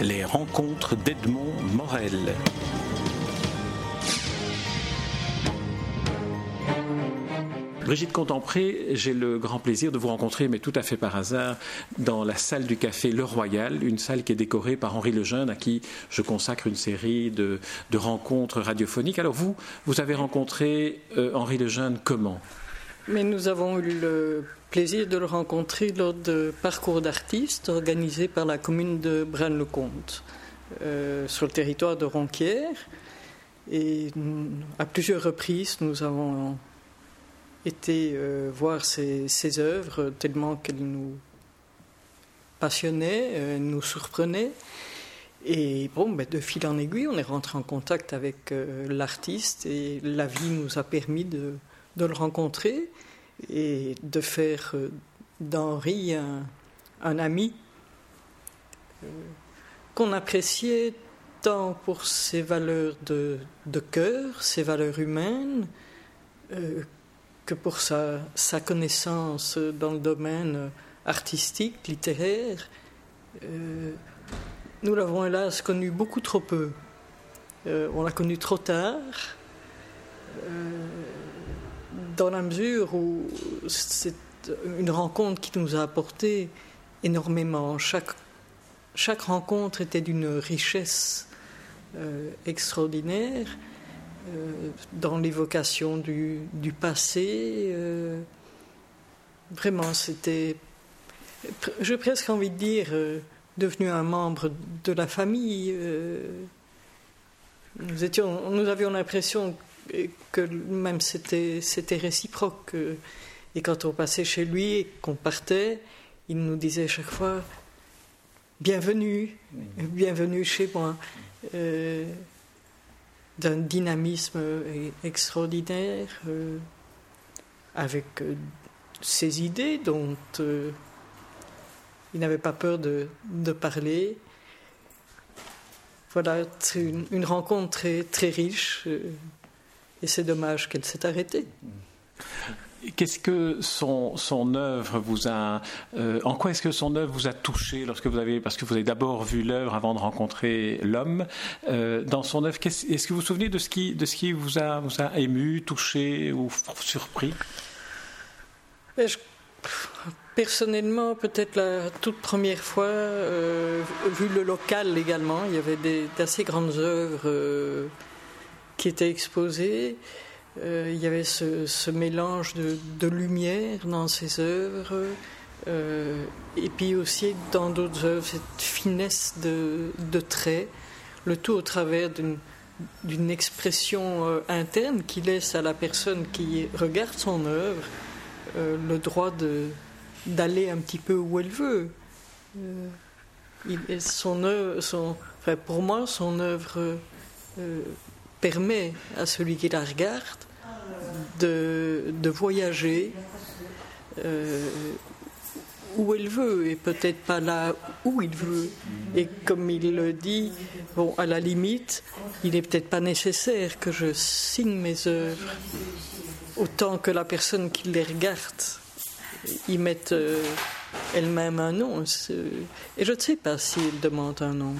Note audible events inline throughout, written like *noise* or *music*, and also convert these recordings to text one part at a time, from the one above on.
Les rencontres d'Edmond Morel. Brigitte Contempré, j'ai le grand plaisir de vous rencontrer, mais tout à fait par hasard, dans la salle du café Le Royal, une salle qui est décorée par Henri Lejeune, à qui je consacre une série de, rencontres radiophoniques. Alors vous, vous avez rencontré euh, Henri Lejeune comment? Mais nous avons eu le plaisir de le rencontrer lors de parcours d'artistes organisés par la commune de Braine-le-Comte, euh, sur le territoire de Ronquière. Et à plusieurs reprises, nous avons été euh, voir ses, œuvres tellement qu'elles nous passionnaient, euh, nous surprenaient. Et bon, ben, de fil en aiguille, on est rentré en contact avec l'artiste et la vie nous a permis de, de le rencontrer et de faire d'Henri un, ami qu'on appréciait tant pour ses valeurs de, cœur, ses valeurs humaines, que pour sa, sa, connaissance dans le domaine artistique, littéraire. Euh, nous l'avons hélas connu beaucoup trop peu. Euh, on l'a connu trop tard, euh, dans la mesure où c'est une rencontre qui nous a apporté énormément. Chaque, chaque rencontre était d'une richesse extraordinaire. Euh, dans l'évocation du, passé. Euh, vraiment, c'était, j'ai presque envie de dire, euh, devenu un membre de la famille. nous, étions, nous avions l'impression que même c'était, c'était réciproque. et quand on passait chez lui et qu'on partait, il nous disait chaque fois Bienvenue, bienvenue chez moi d'un dynamisme extraordinaire, euh, avec euh, ses idées dont euh, il n'avait pas peur de, de parler. Voilà, une, une rencontre très, très riche, et c'est dommage qu'elle s'est arrêtée. Qu'est-ce que son, son œuvre vous a, euh, en quoi est-ce que son œuvre vous a touché lorsque vous avez, parce que vous avez d'abord vu l'œuvre avant de rencontrer l'homme, euh, dans son œuvre, est-ce que vous vous souvenez de ce qui, de ce qui vous a, vous a ému, touché ou surpris? Personnellement, peut-être la toute première fois, euh, vu le local également, il y avait d'assez grandes œuvres qui étaient exposées. Euh, il y avait ce, mélange de, lumière dans ses œuvres, euh, et puis aussi dans d'autres œuvres, cette finesse de, traits, le tout au travers d'une expression euh, interne qui laisse à la personne qui regarde son œuvre le droit d'aller un petit peu où elle veut. son son, pour moi, son œuvre permet à celui qui la regarde de, de voyager euh, où elle veut et peut-être pas là où il veut. Et comme il le dit, bon, à la limite, il n'est peut-être pas nécessaire que je signe mes œuvres autant que la personne qui les regarde y mette euh, elle-même un nom. Et je ne sais pas s'il demande un nom.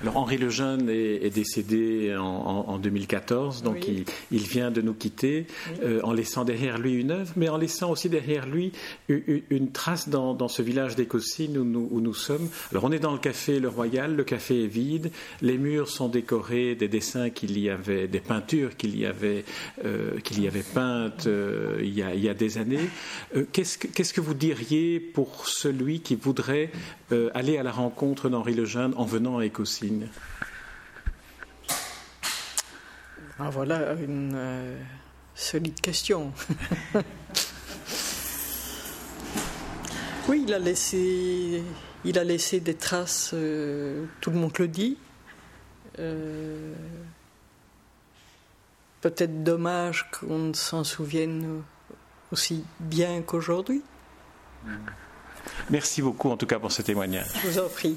Alors Henri Lejeune est, est décédé en, en, 2014, donc il, il, vient de nous quitter euh, en laissant derrière lui une œuvre, mais en laissant aussi derrière lui une, une trace dans, dans, ce village d'Écossine où nous, où nous sommes. Alors on est dans le café Le Royal, le café est vide, les murs sont décorés des dessins qu'il y avait, des peintures qu'il y avait, euh, qu'il y avait peintes euh, il, y a, il, y a, des années. Euh, qu'est-ce, que, qu'est-ce que vous diriez pour celui qui voudrait aller à la rencontre d'Henri Lejeune en venant à Ah, voilà une euh, solide question. *laughs* oui, il a laissé, il a laissé des traces, euh, tout le monde le dit. Euh, peut-être dommage qu'on ne s'en souvienne aussi bien qu'aujourd'hui. Merci beaucoup en tout cas pour ce témoignage. Je vous en prie.